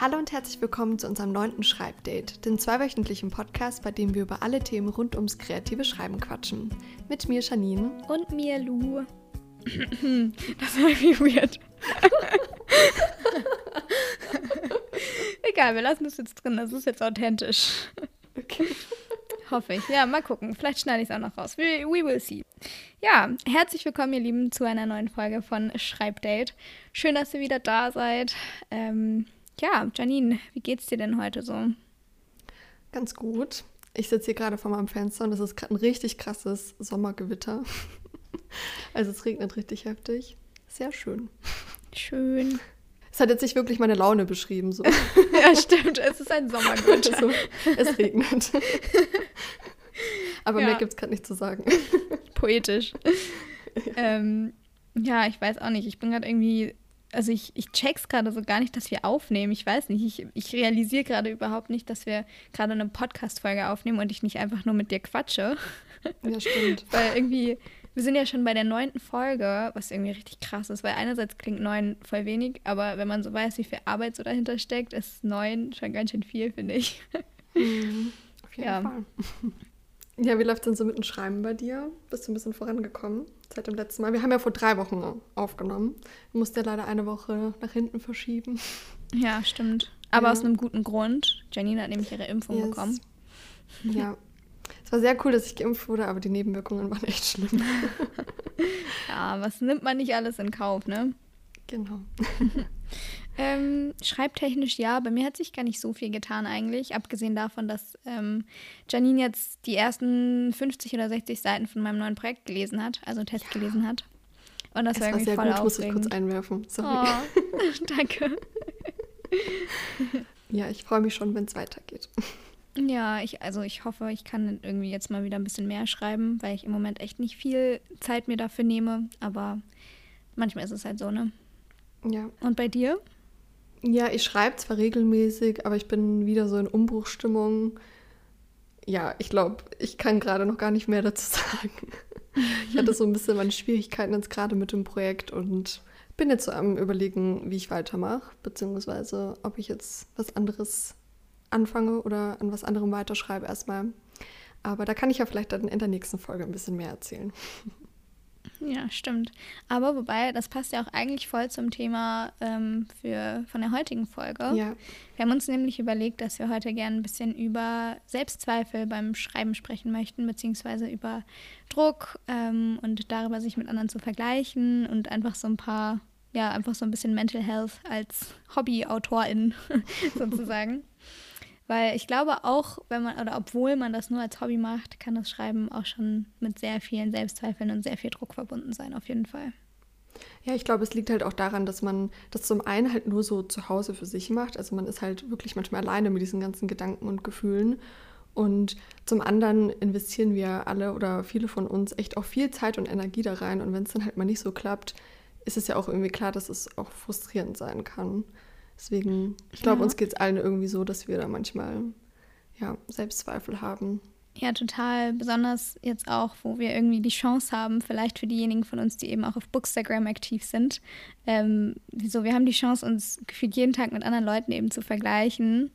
Hallo und herzlich willkommen zu unserem neunten Schreibdate, dem zweiwöchentlichen Podcast, bei dem wir über alle Themen rund ums kreative Schreiben quatschen. Mit mir Janine. Und mir Lu. Das war irgendwie weird. Egal, wir lassen das jetzt drin. Das ist jetzt authentisch. Okay. Hoffe ich. Ja, mal gucken. Vielleicht schneide ich es auch noch raus. We, we will see. Ja, herzlich willkommen, ihr Lieben, zu einer neuen Folge von Schreibdate. Schön, dass ihr wieder da seid. Ähm, ja, Janine, wie geht's dir denn heute so? Ganz gut. Ich sitze hier gerade vor meinem Fenster und es ist gerade ein richtig krasses Sommergewitter. Also es regnet richtig heftig. Sehr schön. Schön. Es hat jetzt nicht wirklich meine Laune beschrieben. So. Ja, stimmt. Es ist ein Sommergewitter. Also, es regnet. Aber Ja. mehr gibt es gerade nicht zu sagen. Poetisch. ähm, ja, ich weiß auch nicht. Ich bin gerade irgendwie. Also ich, ich check's gerade so gar nicht, dass wir aufnehmen. Ich weiß nicht. Ich, ich realisiere gerade überhaupt nicht, dass wir gerade eine Podcast-Folge aufnehmen und ich nicht einfach nur mit dir quatsche. Ja, stimmt. Weil irgendwie, wir sind ja schon bei der neunten Folge, was irgendwie richtig krass ist, weil einerseits klingt neun voll wenig, aber wenn man so weiß, wie viel Arbeit so dahinter steckt, ist neun schon ganz schön viel, finde ich. Mhm, Auf jeden Ja. Fall. Ja, wie läuft denn so mit dem Schreiben bei dir? Bist du ein bisschen vorangekommen seit dem letzten Mal? Wir haben ja vor drei Wochen aufgenommen. Du musst ja leider eine Woche nach hinten verschieben. Ja, stimmt. Aber Ja. aus einem guten Grund. Janine hat nämlich ihre Impfung Yes. bekommen. Ja. Es war sehr cool, dass ich geimpft wurde, aber die Nebenwirkungen waren echt schlimm. Ja, was nimmt man nicht alles in Kauf, ne? genau. Ähm, schreibtechnisch ja, bei mir hat sich gar nicht so viel getan eigentlich, abgesehen davon, dass ähm, Janine jetzt die ersten 50 oder 60 Seiten von meinem neuen Projekt gelesen hat, also Test gelesen hat. Und das Es war war irgendwie sehr voll gut, muss ich kurz aufregend. einwerfen. Sorry. Oh, danke. Ja, ich freue mich schon, wenn es weitergeht. Ja, ich, also ich hoffe, ich kann irgendwie jetzt mal wieder ein bisschen mehr schreiben, weil ich im Moment echt nicht viel Zeit mir dafür nehme. Aber manchmal ist es halt so, ne? Ja. Und bei dir? Ja, ich schreibe zwar regelmäßig, aber ich bin wieder so in Umbruchstimmung. Ja, ich glaube, ich kann gerade noch gar nicht mehr dazu sagen. Ich hatte so ein bisschen meine Schwierigkeiten jetzt gerade mit dem Projekt und bin jetzt so am Überlegen, wie ich weitermache, beziehungsweise ob ich jetzt was anderes anfange oder an was anderem weiterschreibe erstmal. Aber da kann ich ja vielleicht dann in der nächsten Folge ein bisschen mehr erzählen. Ja, stimmt. Aber wobei, das passt ja auch eigentlich voll zum Thema ähm, für, von der heutigen Folge. Ja, Wir haben uns nämlich überlegt, dass wir heute gerne ein bisschen über Selbstzweifel beim Schreiben sprechen möchten, beziehungsweise über Druck ähm, und darüber, sich mit anderen zu vergleichen und einfach so ein paar, ja, einfach so ein bisschen Mental Health als Hobby-Autorin sozusagen. Weil ich glaube auch, wenn man, oder obwohl man das nur als Hobby macht, kann das Schreiben auch schon mit sehr vielen Selbstzweifeln und sehr viel Druck verbunden sein, auf jeden Fall. Ja, ich glaube, es liegt halt auch daran, dass man das zum einen halt nur so zu Hause für sich macht. Also man ist halt wirklich manchmal alleine mit diesen ganzen Gedanken und Gefühlen. Und zum anderen investieren wir alle oder viele von uns echt auch viel Zeit und Energie da rein. Und wenn es dann halt mal nicht so klappt, ist es ja auch irgendwie klar, dass es auch frustrierend sein kann. Deswegen, ich glaube, Ja. uns geht es allen irgendwie so, dass wir da manchmal ja, Selbstzweifel haben. Ja, total. Besonders jetzt auch, wo wir irgendwie die Chance haben, vielleicht für diejenigen von uns, die eben auch auf Bookstagram aktiv sind. Ähm, so, wir haben die Chance, uns gefühlt jeden Tag mit anderen Leuten eben zu vergleichen.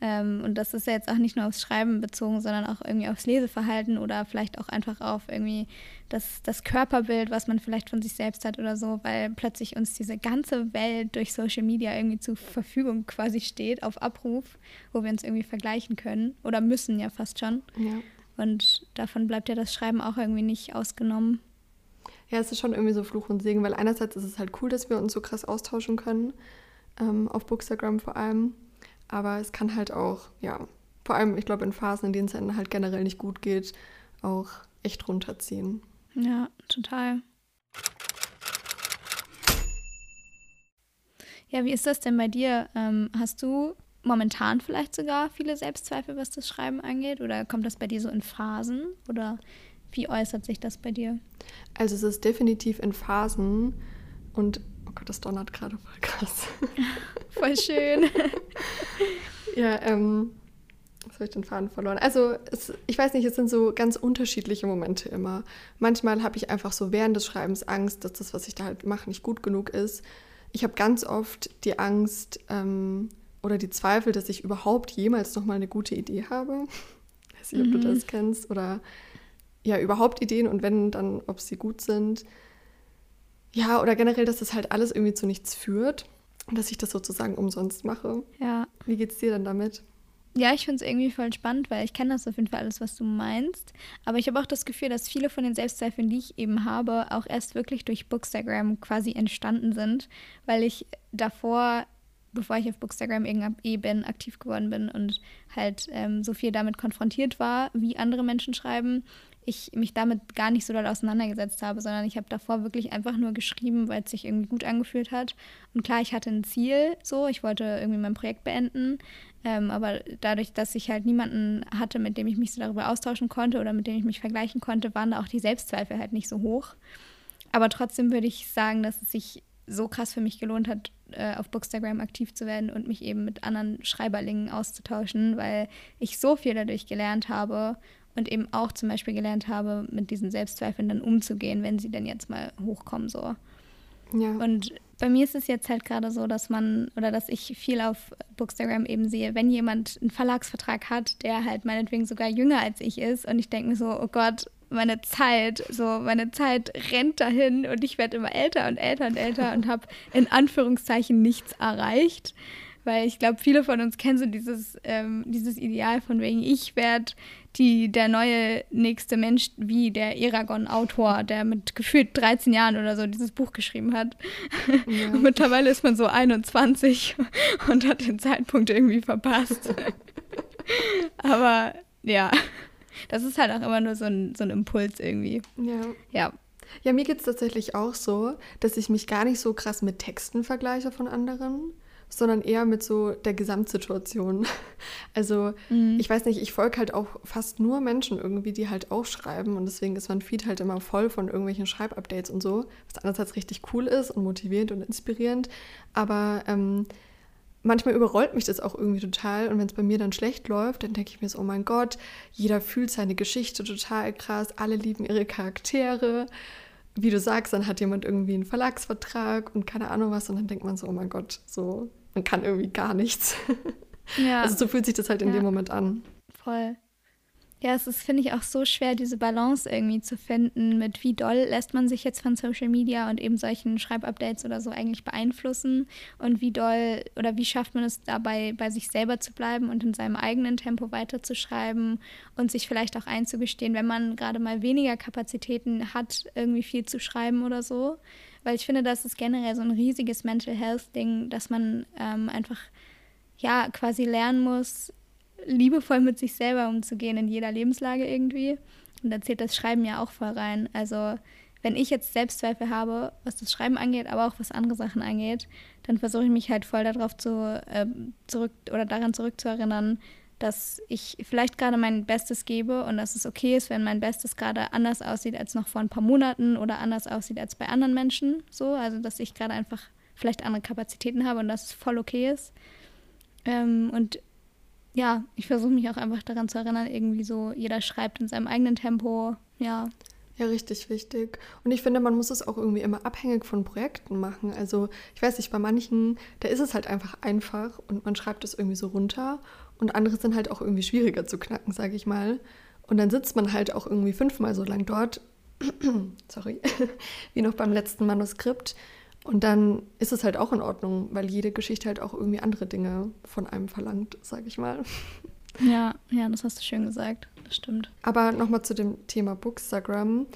Ähm, und das ist ja jetzt auch nicht nur aufs Schreiben bezogen, sondern auch irgendwie aufs Leseverhalten oder vielleicht auch einfach auf irgendwie das, das Körperbild, was man vielleicht von sich selbst hat oder so, weil plötzlich uns diese ganze Welt durch Social Media irgendwie zur Verfügung quasi steht, auf Abruf, wo wir uns irgendwie vergleichen können oder müssen ja fast schon. Ja. Und davon bleibt ja das Schreiben auch irgendwie nicht ausgenommen. Ja, es ist schon irgendwie so Fluch und Segen, weil einerseits ist es halt cool, dass wir uns so krass austauschen können, ähm, auf Bookstagram vor allem. Aber es kann halt auch, ja, vor allem, ich glaube, in Phasen, in denen es dann halt generell nicht gut geht, auch echt runterziehen. Ja, total. Ja, wie ist das denn bei dir? Ähm, hast du momentan vielleicht sogar viele Selbstzweifel, was das Schreiben angeht? Oder kommt das bei dir so in Phasen? Oder wie äußert sich das bei dir? Also es ist definitiv in Phasen und, Gott, das donnert gerade voll krass. Voll schön. Ja, ähm, was habe ich den Faden verloren? Also, es, ich weiß nicht, es sind so ganz unterschiedliche Momente immer. Manchmal habe ich einfach so während des Schreibens Angst, dass das, was ich da halt mache, nicht gut genug ist. Ich habe ganz oft die Angst, ähm, oder die Zweifel, dass ich überhaupt jemals noch mal eine gute Idee habe. Ich weiß nicht, ob mhm. du das kennst. Oder ja, überhaupt Ideen und wenn, dann, ob sie gut sind. Ja, oder generell, dass das halt alles irgendwie zu nichts führt und dass ich das sozusagen umsonst mache. Ja. Wie geht's dir dann damit? Ja, ich finde es irgendwie voll spannend, weil ich kenne das auf jeden Fall alles, was du meinst. Aber ich habe auch das Gefühl, dass viele von den Selbstzweifeln, die ich eben habe, auch erst wirklich durch Bookstagram quasi entstanden sind, weil ich davor, bevor ich auf Bookstagram eh bin, aktiv geworden bin und halt ähm, so viel damit konfrontiert war, wie andere Menschen schreiben, ich mich damit gar nicht so doll auseinandergesetzt habe, sondern ich habe davor wirklich einfach nur geschrieben, weil es sich irgendwie gut angefühlt hat. Und klar, ich hatte ein Ziel, so, ich wollte irgendwie mein Projekt beenden, ähm, aber dadurch, dass ich halt niemanden hatte, mit dem ich mich so darüber austauschen konnte oder mit dem ich mich vergleichen konnte, waren da auch die Selbstzweifel halt nicht so hoch. Aber trotzdem würde ich sagen, dass es sich so krass für mich gelohnt hat, äh, auf Bookstagram aktiv zu werden und mich eben mit anderen Schreiberlingen auszutauschen, weil ich so viel dadurch gelernt habe und eben auch zum Beispiel gelernt habe, mit diesen Selbstzweifeln dann umzugehen, wenn sie denn jetzt mal hochkommen so. Ja. Und bei mir ist es jetzt halt gerade so, dass man oder dass ich viel auf Bookstagram eben sehe, wenn jemand einen Verlagsvertrag hat, der halt meinetwegen sogar jünger als ich ist und ich denke mir so, oh Gott, meine Zeit, so meine Zeit rennt dahin und ich werde immer älter und älter und älter und habe in Anführungszeichen nichts erreicht. Weil ich glaube, viele von uns kennen so dieses, ähm, dieses Ideal von wegen, ich werde die, der neue nächste Mensch wie der Eragon-Autor, der mit gefühlt 13 Jahren oder so dieses Buch geschrieben hat. Ja. Und mittlerweile ist man so 21 und hat den Zeitpunkt irgendwie verpasst. Aber ja, das ist halt auch immer nur so ein, so ein Impuls irgendwie. Ja. Ja. Ja, mir geht es tatsächlich auch so, dass ich mich gar nicht so krass mit Texten vergleiche von anderen, sondern eher mit so der Gesamtsituation. Also mhm. ich weiß nicht, ich folge halt auch fast nur Menschen irgendwie, die halt auch schreiben und deswegen ist mein Feed halt immer voll von irgendwelchen Schreibupdates und so, was einerseits richtig cool ist und motivierend und inspirierend, aber ähm, manchmal überrollt mich das auch irgendwie total und wenn es bei mir dann schlecht läuft, dann denke ich mir so, oh mein Gott, jeder fühlt seine Geschichte total krass, alle lieben ihre Charaktere wie du sagst, dann hat jemand irgendwie einen Verlagsvertrag und keine Ahnung was und dann denkt man so, oh mein Gott, so, man kann irgendwie gar nichts. Ja. Also so fühlt sich das halt in ja. dem Moment an. Voll. Ja, es ist, finde ich, auch so schwer, diese Balance irgendwie zu finden, mit wie doll lässt man sich jetzt von Social Media und eben solchen Schreibupdates oder so eigentlich beeinflussen und wie doll oder wie schafft man es dabei, bei sich selber zu bleiben und in seinem eigenen Tempo weiterzuschreiben und sich vielleicht auch einzugestehen, wenn man gerade mal weniger Kapazitäten hat, irgendwie viel zu schreiben oder so. Weil ich finde, das ist generell so ein riesiges Mental Health-Ding, dass man ähm, einfach ja quasi lernen muss, liebevoll mit sich selber umzugehen in jeder Lebenslage irgendwie. Und da zählt das Schreiben ja auch voll rein. Also wenn ich jetzt Selbstzweifel habe, was das Schreiben angeht, aber auch was andere Sachen angeht, dann versuche ich mich halt voll darauf zu äh, zurück oder daran zurückzuerinnern, dass ich vielleicht gerade mein Bestes gebe und dass es okay ist, wenn mein Bestes gerade anders aussieht als noch vor ein paar Monaten oder anders aussieht als bei anderen Menschen. So, also dass ich gerade einfach vielleicht andere Kapazitäten habe und dass es voll okay ist. Ähm, und ja, ich versuche mich auch einfach daran zu erinnern, irgendwie so, jeder schreibt in seinem eigenen Tempo, ja. Ja, richtig wichtig. Und ich finde, man muss es auch irgendwie immer abhängig von Projekten machen. Also, ich weiß nicht, bei manchen, da ist es halt einfach einfach und man schreibt es irgendwie so runter. Und andere sind halt auch irgendwie schwieriger zu knacken, sage ich mal. Und dann sitzt man halt auch irgendwie fünfmal so lang dort, sorry, wie noch beim letzten Manuskript und dann ist es halt auch in Ordnung, weil jede Geschichte halt auch irgendwie andere Dinge von einem verlangt, sag ich mal. Ja, ja, das hast du schön gesagt. Das stimmt. Aber nochmal zu dem Thema Bookstagram.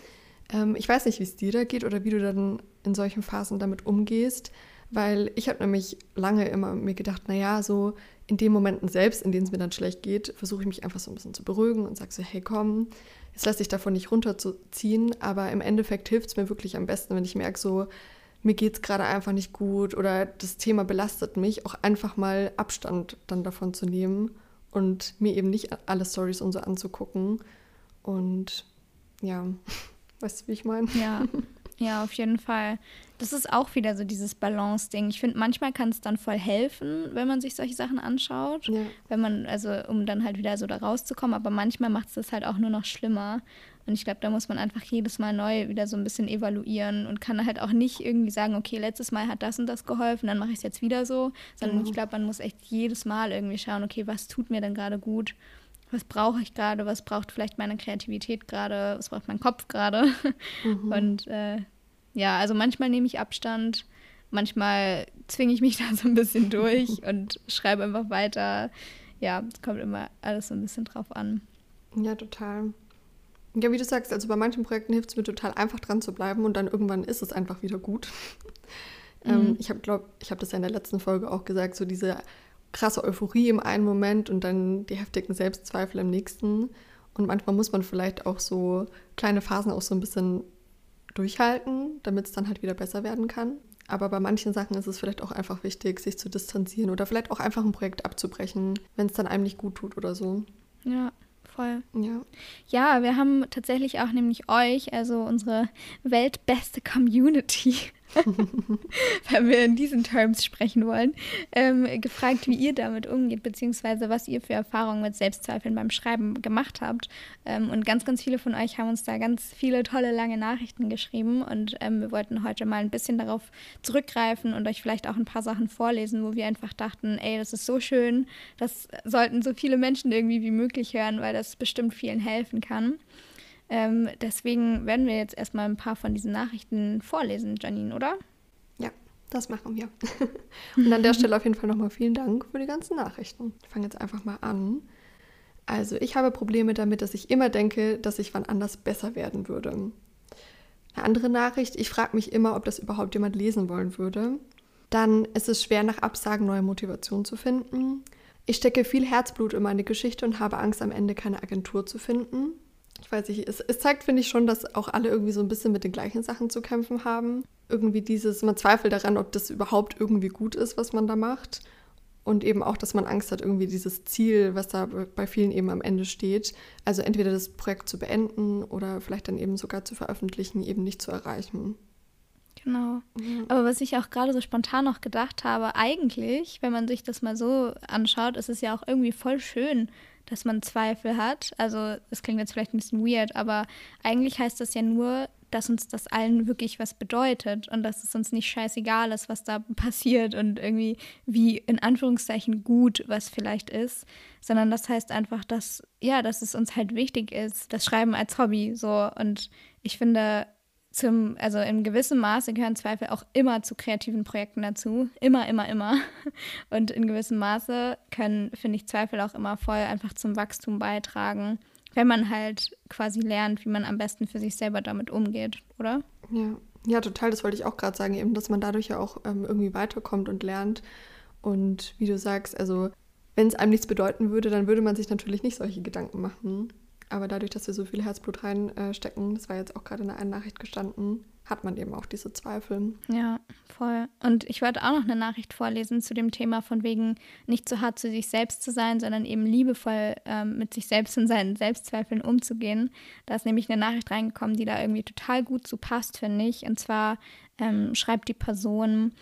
Ähm, ich weiß nicht, wie es dir da geht oder wie du dann in solchen Phasen damit umgehst, weil ich habe nämlich lange immer mir gedacht, naja, so in den Momenten selbst, in denen es mir dann schlecht geht, versuche ich mich einfach so ein bisschen zu beruhigen und sage so, hey komm, jetzt lasse ich davon nicht runterzuziehen, aber im Endeffekt hilft es mir wirklich am besten, wenn ich merke so, mir geht es gerade einfach nicht gut oder das Thema belastet mich, auch einfach mal Abstand dann davon zu nehmen und mir eben nicht alle Stories und so anzugucken. Und ja, weißt du, wie ich meine? Ja, Ja, auf jeden Fall. Das ist auch wieder so dieses Balance-Ding. Ich finde, manchmal kann es dann voll helfen, wenn man sich solche Sachen anschaut. Ja. Wenn man, also um dann halt wieder so da rauszukommen, aber manchmal macht es das halt auch nur noch schlimmer. Und ich glaube, da muss man einfach jedes Mal neu wieder so ein bisschen evaluieren und kann halt auch nicht irgendwie sagen, okay, letztes Mal hat das und das geholfen, dann mache ich es jetzt wieder so. Sondern mhm. ich glaube, man muss echt jedes Mal irgendwie schauen, okay, was tut mir denn gerade gut? Was brauche ich gerade? Was braucht vielleicht meine Kreativität gerade? Was braucht mein Kopf gerade? Mhm. Und äh, ja, also manchmal nehme ich Abstand, manchmal zwinge ich mich da so ein bisschen durch und schreibe einfach weiter. Ja, es kommt immer alles so ein bisschen drauf an. Ja, total. Ja, wie du sagst, also bei manchen Projekten hilft es mir total einfach dran zu bleiben und dann irgendwann ist es einfach wieder gut. Ähm, mhm. Ähm, ich habe, glaube ich, habe das ja in der letzten Folge auch gesagt, so diese krasse Euphorie im einen Moment und dann die heftigen Selbstzweifel im nächsten. Und manchmal muss man vielleicht auch so kleine Phasen auch so ein bisschen durchhalten, damit es dann halt wieder besser werden kann. Aber bei manchen Sachen ist es vielleicht auch einfach wichtig, sich zu distanzieren oder vielleicht auch einfach ein Projekt abzubrechen, wenn es dann einem nicht gut tut oder so. Ja, voll. Ja. Ja, wir haben tatsächlich auch nämlich euch, also unsere weltbeste Community, wenn wir in diesen Terms sprechen wollen, ähm, gefragt, wie ihr damit umgeht, beziehungsweise was ihr für Erfahrungen mit Selbstzweifeln beim Schreiben gemacht habt. Ähm, und ganz, ganz viele von euch haben uns da ganz viele tolle, lange Nachrichten geschrieben. Und ähm, wir wollten heute mal ein bisschen darauf zurückgreifen und euch vielleicht auch ein paar Sachen vorlesen, wo wir einfach dachten, ey, das ist so schön, das sollten so viele Menschen irgendwie wie möglich hören, weil das bestimmt vielen helfen kann. Ähm, deswegen werden wir jetzt erstmal ein paar von diesen Nachrichten vorlesen, Janine, oder? Ja, das machen wir. Und an der Stelle auf jeden Fall nochmal vielen Dank für die ganzen Nachrichten. Ich fange jetzt einfach mal an. Also, ich habe Probleme damit, dass ich immer denke, dass ich wann anders besser werden würde. Eine andere Nachricht, ich frage mich immer, ob das überhaupt jemand lesen wollen würde. Dann ist es schwer, nach Absagen neue Motivation zu finden. Ich stecke viel Herzblut in meine Geschichte und habe Angst, am Ende keine Agentur zu finden ich weiß nicht, es, es zeigt, finde ich, schon, dass auch alle irgendwie so ein bisschen mit den gleichen Sachen zu kämpfen haben. Irgendwie dieses, man zweifelt daran, ob das überhaupt irgendwie gut ist, was man da macht. Und eben auch, dass man Angst hat, irgendwie dieses Ziel, was da bei vielen eben am Ende steht, also entweder das Projekt zu beenden oder vielleicht dann eben sogar zu veröffentlichen, eben nicht zu erreichen. Genau. Mhm. Aber was ich auch gerade so spontan noch gedacht habe, eigentlich, wenn man sich das mal so anschaut, ist es ja auch irgendwie voll schön, dass man Zweifel hat. Also das klingt jetzt vielleicht ein bisschen weird, aber eigentlich heißt das ja nur, dass uns das allen wirklich was bedeutet und dass es uns nicht scheißegal ist, was da passiert und irgendwie wie in Anführungszeichen gut was vielleicht ist, sondern das heißt einfach, dass ja, dass es uns halt wichtig ist, das Schreiben als Hobby so und ich finde zum, also in gewissem Maße gehören Zweifel auch immer zu kreativen Projekten dazu. Immer, immer, immer. Und in gewissem Maße können, finde ich, Zweifel auch immer voll einfach zum Wachstum beitragen, wenn man halt quasi lernt, wie man am besten für sich selber damit umgeht, oder? Ja, ja total. Das wollte ich auch gerade sagen, eben, dass man dadurch ja auch ähm, irgendwie weiterkommt und lernt. Und wie du sagst, also wenn es einem nichts bedeuten würde, dann würde man sich natürlich nicht solche Gedanken machen. Aber dadurch, dass wir so viel Herzblut reinstecken, das war jetzt auch gerade in einer Nachricht gestanden, hat man eben auch diese Zweifel. Ja, voll. Und ich wollte auch noch eine Nachricht vorlesen zu dem Thema von wegen nicht zu hart zu sich selbst zu sein, sondern eben liebevoll ähm, mit sich selbst und seinen Selbstzweifeln umzugehen. Da ist nämlich eine Nachricht reingekommen, die da irgendwie total gut zu passt, finde ich. Und zwar ähm, schreibt die Person,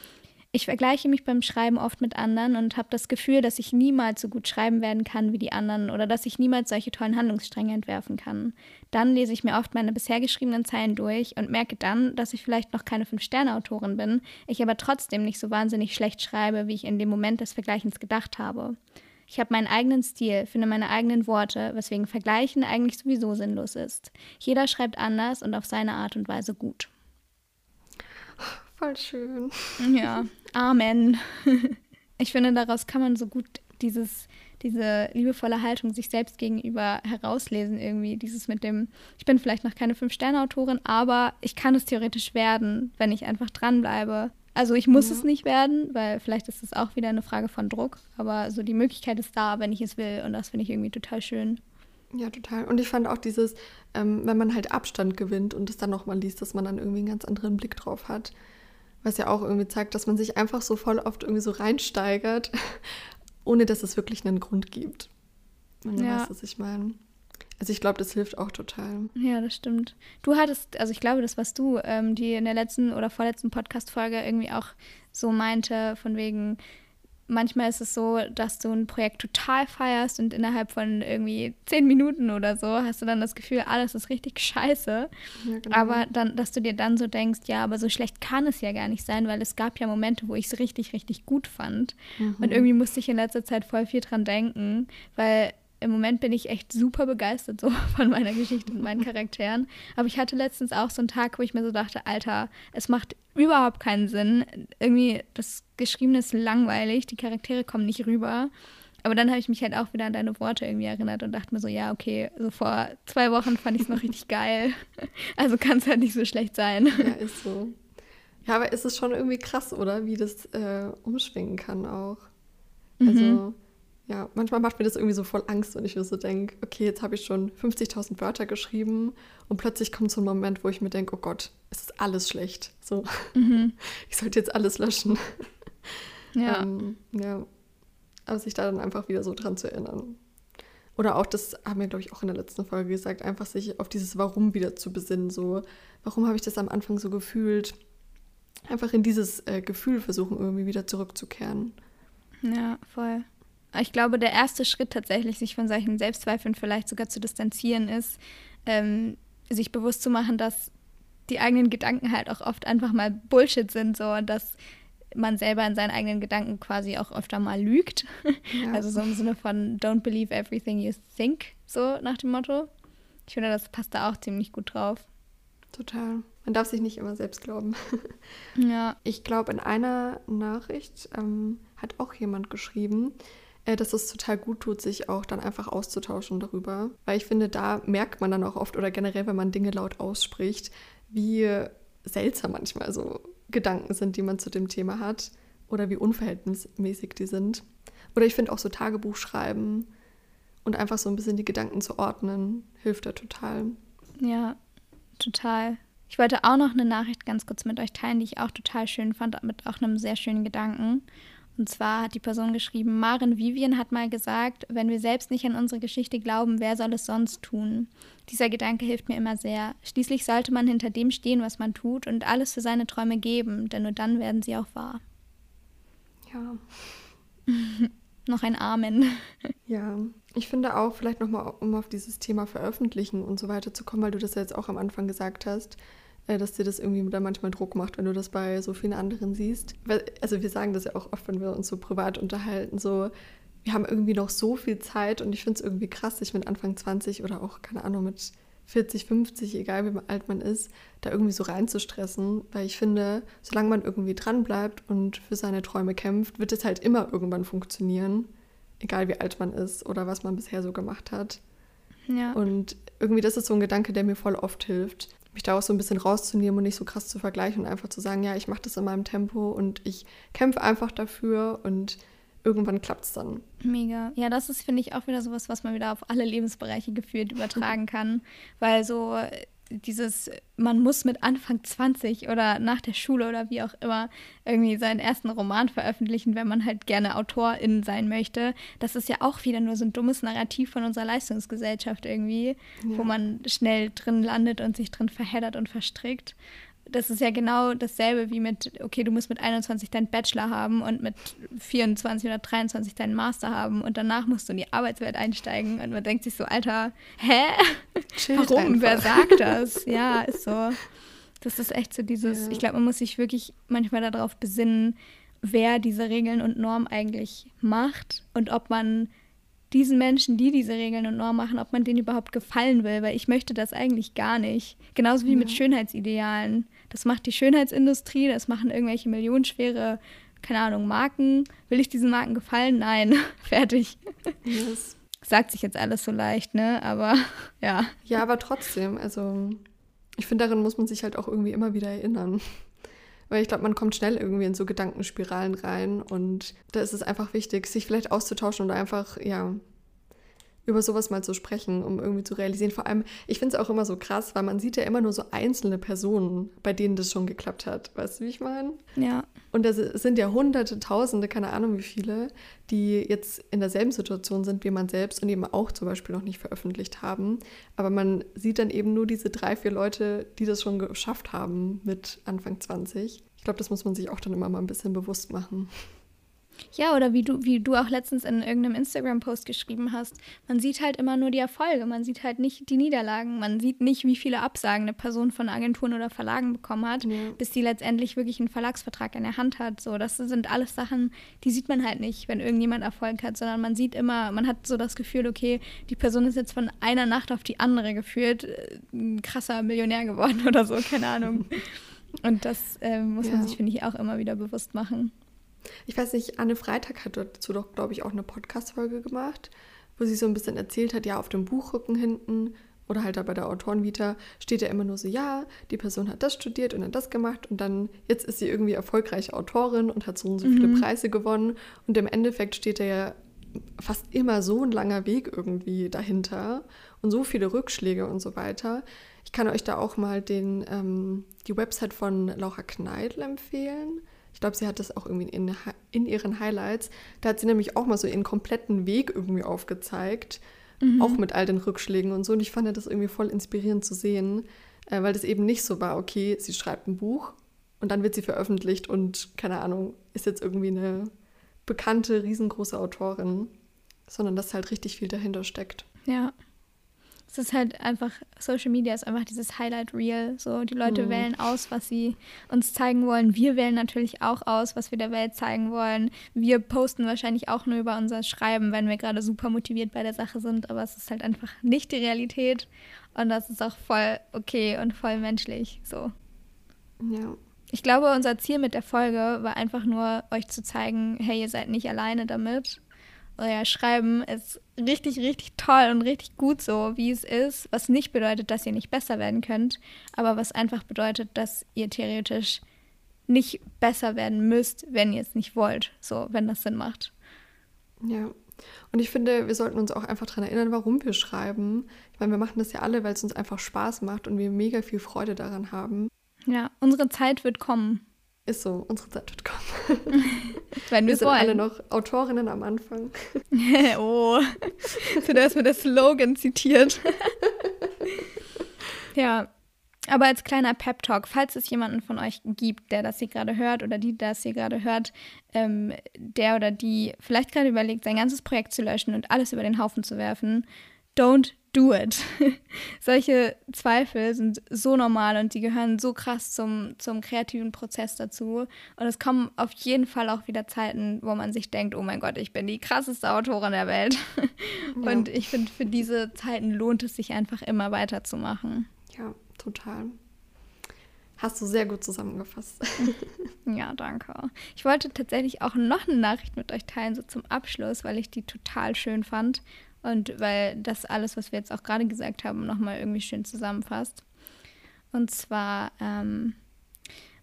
ich vergleiche mich beim Schreiben oft mit anderen und habe das Gefühl, dass ich niemals so gut schreiben werden kann wie die anderen oder dass ich niemals solche tollen Handlungsstränge entwerfen kann. Dann lese ich mir oft meine bisher geschriebenen Zeilen durch und merke dann, dass ich vielleicht noch keine Fünf-Sterne-Autorin bin, ich aber trotzdem nicht so wahnsinnig schlecht schreibe, wie ich in dem Moment des Vergleichens gedacht habe. Ich habe meinen eigenen Stil, finde meine eigenen Worte, weswegen Vergleichen eigentlich sowieso sinnlos ist. Jeder schreibt anders und auf seine Art und Weise gut. Voll schön. Ja, Amen. Ich finde, daraus kann man so gut dieses, diese liebevolle Haltung sich selbst gegenüber herauslesen irgendwie. Dieses mit dem, ich bin vielleicht noch keine Fünf-Sterne-Autorin, aber ich kann es theoretisch werden, wenn ich einfach dranbleibe. Also ich muss ja. es nicht werden, weil vielleicht ist es auch wieder eine Frage von Druck, aber so die Möglichkeit ist da, wenn ich es will und das finde ich irgendwie total schön. Ja, total. Und ich fand auch dieses, ähm, wenn man halt Abstand gewinnt und es dann nochmal liest, dass man dann irgendwie einen ganz anderen Blick drauf hat. Was ja auch irgendwie zeigt, dass man sich einfach so voll oft irgendwie so reinsteigert, ohne dass es wirklich einen Grund gibt. Wenn du ja. weißt, was ich meine. Also ich glaube, das hilft auch total. Ja, das stimmt. Du hattest, also ich glaube, das warst du, ähm, die in der letzten oder vorletzten Podcast-Folge irgendwie auch so meinte, von wegen, manchmal ist es so, dass du ein Projekt total feierst und innerhalb von irgendwie zehn Minuten oder so hast du dann das Gefühl, alles ist richtig scheiße. Ja, genau. Aber dann, dass du dir dann so denkst, ja, aber so schlecht kann es ja gar nicht sein, weil es gab ja Momente, wo ich es richtig, richtig gut fand. Mhm. Und irgendwie musste ich in letzter Zeit voll viel dran denken, weil im Moment bin ich echt super begeistert so von meiner Geschichte und meinen Charakteren. Aber ich hatte letztens auch so einen Tag, wo ich mir so dachte, Alter, es macht überhaupt keinen Sinn. Irgendwie, das Geschriebene ist langweilig, die Charaktere kommen nicht rüber. Aber dann habe ich mich halt auch wieder an deine Worte irgendwie erinnert und dachte mir so, ja, okay, so vor zwei Wochen fand ich es noch richtig geil. Also kann es halt nicht so schlecht sein. Ja, ist so. Ja, aber ist es schon irgendwie krass, oder? Wie das äh, umschwingen kann auch. Also. Mhm ja, manchmal macht mir das irgendwie so voll Angst, wenn ich mir so denke, okay, jetzt habe ich schon 50.000 Wörter geschrieben und plötzlich kommt so ein Moment, wo ich mir denke, oh Gott, es ist alles schlecht. So, mhm. ich sollte jetzt alles löschen. Ja. ähm, ja. Aber sich da dann einfach wieder so dran zu erinnern. Oder auch, das haben wir, glaube ich, auch in der letzten Folge gesagt, einfach sich auf dieses Warum wieder zu besinnen. So, warum habe ich das am Anfang so gefühlt? Einfach in dieses äh, Gefühl versuchen, irgendwie wieder zurückzukehren. Ja, voll. Ich glaube, der erste Schritt tatsächlich, sich von solchen Selbstzweifeln vielleicht sogar zu distanzieren, ist, ähm, sich bewusst zu machen, dass die eigenen Gedanken halt auch oft einfach mal Bullshit sind, so und dass man selber in seinen eigenen Gedanken quasi auch öfter mal lügt. Ja. Also so im Sinne von Don't believe everything you think, so nach dem Motto. Ich finde, das passt da auch ziemlich gut drauf. Total. Man darf sich nicht immer selbst glauben. Ja. Ich glaube, in einer Nachricht ähm, hat auch jemand geschrieben, dass es total gut tut, sich auch dann einfach auszutauschen darüber. Weil ich finde, da merkt man dann auch oft oder generell, wenn man Dinge laut ausspricht, wie seltsam manchmal so Gedanken sind, die man zu dem Thema hat oder wie unverhältnismäßig die sind. Oder ich finde auch so Tagebuch schreiben und einfach so ein bisschen die Gedanken zu ordnen, hilft da total. Ja, total. Ich wollte auch noch eine Nachricht ganz kurz mit euch teilen, die ich auch total schön fand, mit auch einem sehr schönen Gedanken. Und zwar hat die Person geschrieben, Maren Vivian hat mal gesagt, wenn wir selbst nicht an unsere Geschichte glauben, wer soll es sonst tun? Dieser Gedanke hilft mir immer sehr. Schließlich sollte man hinter dem stehen, was man tut und alles für seine Träume geben, denn nur dann werden sie auch wahr. Ja. Noch ein Amen. Ja, ich finde auch, vielleicht nochmal, um auf dieses Thema Veröffentlichen und so weiter zu kommen, weil du das ja jetzt auch am Anfang gesagt hast, dass dir das irgendwie dann manchmal Druck macht, wenn du das bei so vielen anderen siehst. Also wir sagen das ja auch oft, wenn wir uns so privat unterhalten, so wir haben irgendwie noch so viel Zeit und ich finde es irgendwie krass, sich mit Anfang 20 oder auch, keine Ahnung, mit 40, 50, egal wie alt man ist, da irgendwie so reinzustressen, weil ich finde, solange man irgendwie dranbleibt und für seine Träume kämpft, wird es halt immer irgendwann funktionieren, egal wie alt man ist oder was man bisher so gemacht hat. Ja. Und irgendwie das ist so ein Gedanke, der mir voll oft hilft mich da auch so ein bisschen rauszunehmen und nicht so krass zu vergleichen und einfach zu sagen, ja, ich mache das in meinem Tempo und ich kämpfe einfach dafür und irgendwann klappt es dann. Mega. Ja, das ist, finde ich, auch wieder sowas, was man wieder auf alle Lebensbereiche gefühlt übertragen kann. Weil so dieses, man muss mit Anfang 20 oder nach der Schule oder wie auch immer irgendwie seinen ersten Roman veröffentlichen, wenn man halt gerne Autorin sein möchte. Das ist ja auch wieder nur so ein dummes Narrativ von unserer Leistungsgesellschaft irgendwie, ja. wo man schnell drin landet und sich drin verheddert und verstrickt das ist ja genau dasselbe wie mit, okay, du musst mit 21 deinen Bachelor haben und mit 24 oder 23 deinen Master haben und danach musst du in die Arbeitswelt einsteigen und man denkt sich so, Alter, hä? Chillt Warum? Einfach. Wer sagt das? ja, ist so. Das ist echt so dieses, ja. ich glaube, man muss sich wirklich manchmal darauf besinnen, wer diese Regeln und Normen eigentlich macht und ob man diesen Menschen, die diese Regeln und Normen machen, ob man denen überhaupt gefallen will, weil ich möchte das eigentlich gar nicht. Genauso wie ja. mit Schönheitsidealen. Das macht die Schönheitsindustrie, das machen irgendwelche millionenschwere, keine Ahnung, Marken. Will ich diesen Marken gefallen? Nein, fertig. Yes. Sagt sich jetzt alles so leicht, ne? Aber ja. Ja, aber trotzdem, also ich finde, darin muss man sich halt auch irgendwie immer wieder erinnern. Weil ich glaube, man kommt schnell irgendwie in so Gedankenspiralen rein und da ist es einfach wichtig, sich vielleicht auszutauschen und einfach, ja, über sowas mal zu sprechen, um irgendwie zu realisieren. Vor allem, ich finde es auch immer so krass, weil man sieht ja immer nur so einzelne Personen, bei denen das schon geklappt hat. Weißt du, wie ich meine? Ja. Und es sind ja Hunderte, Tausende, keine Ahnung wie viele, die jetzt in derselben Situation sind wie man selbst und eben auch zum Beispiel noch nicht veröffentlicht haben. Aber man sieht dann eben nur diese drei, vier Leute, die das schon geschafft haben mit Anfang 20. Ich glaube, das muss man sich auch dann immer mal ein bisschen bewusst machen. Ja, oder wie du, wie du auch letztens in irgendeinem Instagram-Post geschrieben hast, man sieht halt immer nur die Erfolge, man sieht halt nicht die Niederlagen, man sieht nicht, wie viele Absagen eine Person von Agenturen oder Verlagen bekommen hat, ja. bis sie letztendlich wirklich einen Verlagsvertrag in der Hand hat. So, das sind alles Sachen, die sieht man halt nicht, wenn irgendjemand Erfolg hat, sondern man sieht immer, man hat so das Gefühl, okay, die Person ist jetzt von einer Nacht auf die andere geführt, äh, ein krasser Millionär geworden oder so, keine Ahnung. Und das äh, muss ja. man sich, finde ich, auch immer wieder bewusst machen. Ich weiß nicht, Anne Freitag hat dazu doch, glaube ich, auch eine Podcast-Folge gemacht, wo sie so ein bisschen erzählt hat, ja, auf dem Buchrücken hinten oder halt da bei der Autorenvita steht ja immer nur so, ja, die Person hat das studiert und hat das gemacht und dann, jetzt ist sie irgendwie erfolgreiche Autorin und hat so und so viele mhm. Preise gewonnen und im Endeffekt steht da ja fast immer so ein langer Weg irgendwie dahinter und so viele Rückschläge und so weiter. Ich kann euch da auch mal den, ähm, die Website von Laura Kneidl empfehlen. Ich glaube, sie hat das auch irgendwie in, in ihren Highlights. Da hat sie nämlich auch mal so ihren kompletten Weg irgendwie aufgezeigt. Mhm. Auch mit all den Rückschlägen und so. Und ich fand das irgendwie voll inspirierend zu sehen, äh, weil das eben nicht so war, okay, sie schreibt ein Buch und dann wird sie veröffentlicht und keine Ahnung, ist jetzt irgendwie eine bekannte, riesengroße Autorin, sondern dass halt richtig viel dahinter steckt. Ja es ist halt einfach, Social Media ist einfach dieses Highlight Reel. So, die Leute mhm. wählen aus, was sie uns zeigen wollen. Wir wählen natürlich auch aus, was wir der Welt zeigen wollen. Wir posten wahrscheinlich auch nur über unser Schreiben, wenn wir gerade super motiviert bei der Sache sind. Aber es ist halt einfach nicht die Realität. Und das ist auch voll okay und voll menschlich. So. Ja. Ich glaube, unser Ziel mit der Folge war einfach nur, euch zu zeigen, hey, ihr seid nicht alleine damit euer Schreiben ist richtig, richtig toll und richtig gut so, wie es ist, was nicht bedeutet, dass ihr nicht besser werden könnt, aber was einfach bedeutet, dass ihr theoretisch nicht besser werden müsst, wenn ihr es nicht wollt, so, wenn das Sinn macht. Ja. Und ich finde, wir sollten uns auch einfach daran erinnern, warum wir schreiben. Ich meine, wir machen das ja alle, weil es uns einfach Spaß macht und wir mega viel Freude daran haben. Ja, unsere Zeit wird kommen. Ist so, unsere Zeit wird kommen. Wenn wir sind wollen. alle noch Autorinnen am Anfang. oh, ist mir der Slogan zitiert. ja, aber als kleiner Pep-Talk, falls es jemanden von euch gibt, der das hier gerade hört oder die das hier gerade hört, ähm, der oder die vielleicht gerade überlegt, sein ganzes Projekt zu löschen und alles über den Haufen zu werfen, don't do it. Solche Zweifel sind so normal und die gehören so krass zum, zum kreativen Prozess dazu. Und es kommen auf jeden Fall auch wieder Zeiten, wo man sich denkt, oh mein Gott, ich bin die krasseste Autorin der Welt. Ja. Und ich finde, für diese Zeiten lohnt es sich einfach immer weiterzumachen. Ja, total. Hast du sehr gut zusammengefasst. ja, danke. Ich wollte tatsächlich auch noch eine Nachricht mit euch teilen, so zum Abschluss, weil ich die total schön fand. Und weil das alles, was wir jetzt auch gerade gesagt haben, nochmal irgendwie schön zusammenfasst. Und zwar, ähm,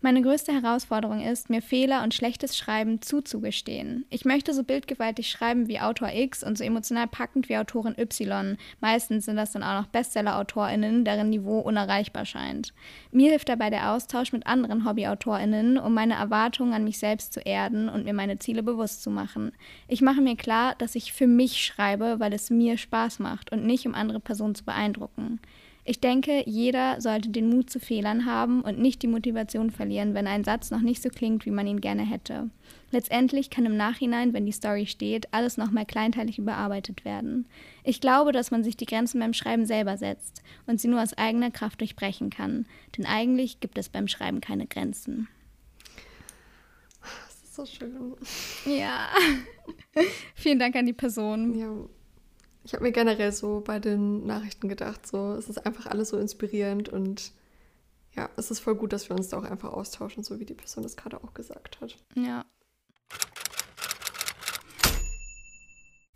meine größte Herausforderung ist, mir Fehler und schlechtes Schreiben zuzugestehen. Ich möchte so bildgewaltig schreiben wie Autor X und so emotional packend wie Autorin Y. Meistens sind das dann auch noch Bestseller-AutorInnen, deren Niveau unerreichbar scheint. Mir hilft dabei der Austausch mit anderen Hobby-AutorInnen, um meine Erwartungen an mich selbst zu erden und mir meine Ziele bewusst zu machen. Ich mache mir klar, dass ich für mich schreibe, weil es mir Spaß macht und nicht um andere Personen zu beeindrucken. Ich denke, jeder sollte den Mut zu Fehlern haben und nicht die Motivation verlieren, wenn ein Satz noch nicht so klingt, wie man ihn gerne hätte. Letztendlich kann im Nachhinein, wenn die Story steht, alles nochmal kleinteilig überarbeitet werden. Ich glaube, dass man sich die Grenzen beim Schreiben selber setzt und sie nur aus eigener Kraft durchbrechen kann. Denn eigentlich gibt es beim Schreiben keine Grenzen. Das ist so schön. Ja. Vielen Dank an die Person. Ja. Ich habe mir generell so bei den Nachrichten gedacht, so es ist einfach alles so inspirierend und ja, es ist voll gut, dass wir uns da auch einfach austauschen, so wie die Person das gerade auch gesagt hat. Ja.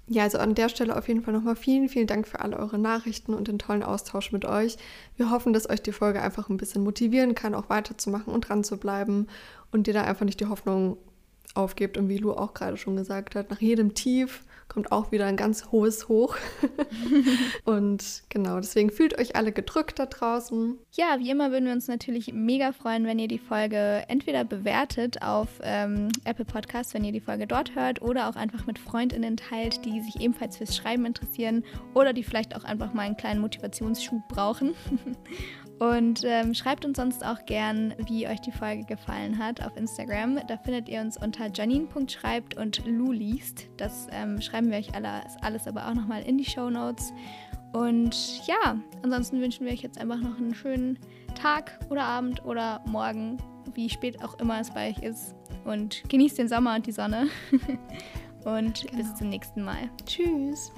Ja, also an der Stelle auf jeden Fall nochmal vielen, vielen Dank für alle eure Nachrichten und den tollen Austausch mit euch. Wir hoffen, dass euch die Folge einfach ein bisschen motivieren kann, auch weiterzumachen und dran zu bleiben und dir da einfach nicht die Hoffnung aufgebt und wie Lu auch gerade schon gesagt hat, nach jedem Tief kommt auch wieder ein ganz hohes Hoch. und genau, deswegen fühlt euch alle gedrückt da draußen. Ja, wie immer würden wir uns natürlich mega freuen, wenn ihr die Folge entweder bewertet auf ähm, Apple Podcasts, wenn ihr die Folge dort hört, oder auch einfach mit FreundInnen teilt, die sich ebenfalls fürs Schreiben interessieren oder die vielleicht auch einfach mal einen kleinen Motivationsschub brauchen. Und ähm, schreibt uns sonst auch gern, wie euch die Folge gefallen hat auf Instagram. Da findet ihr uns unter janine.schreibt und Lu liest. Das ähm, schreiben wir euch alles, alles aber auch nochmal in die Show Notes. Und ja, ansonsten wünschen wir euch jetzt einfach noch einen schönen Tag oder Abend oder Morgen, wie spät auch immer es bei euch ist. Und genießt den Sommer und die Sonne. und genau. bis zum nächsten Mal. Tschüss.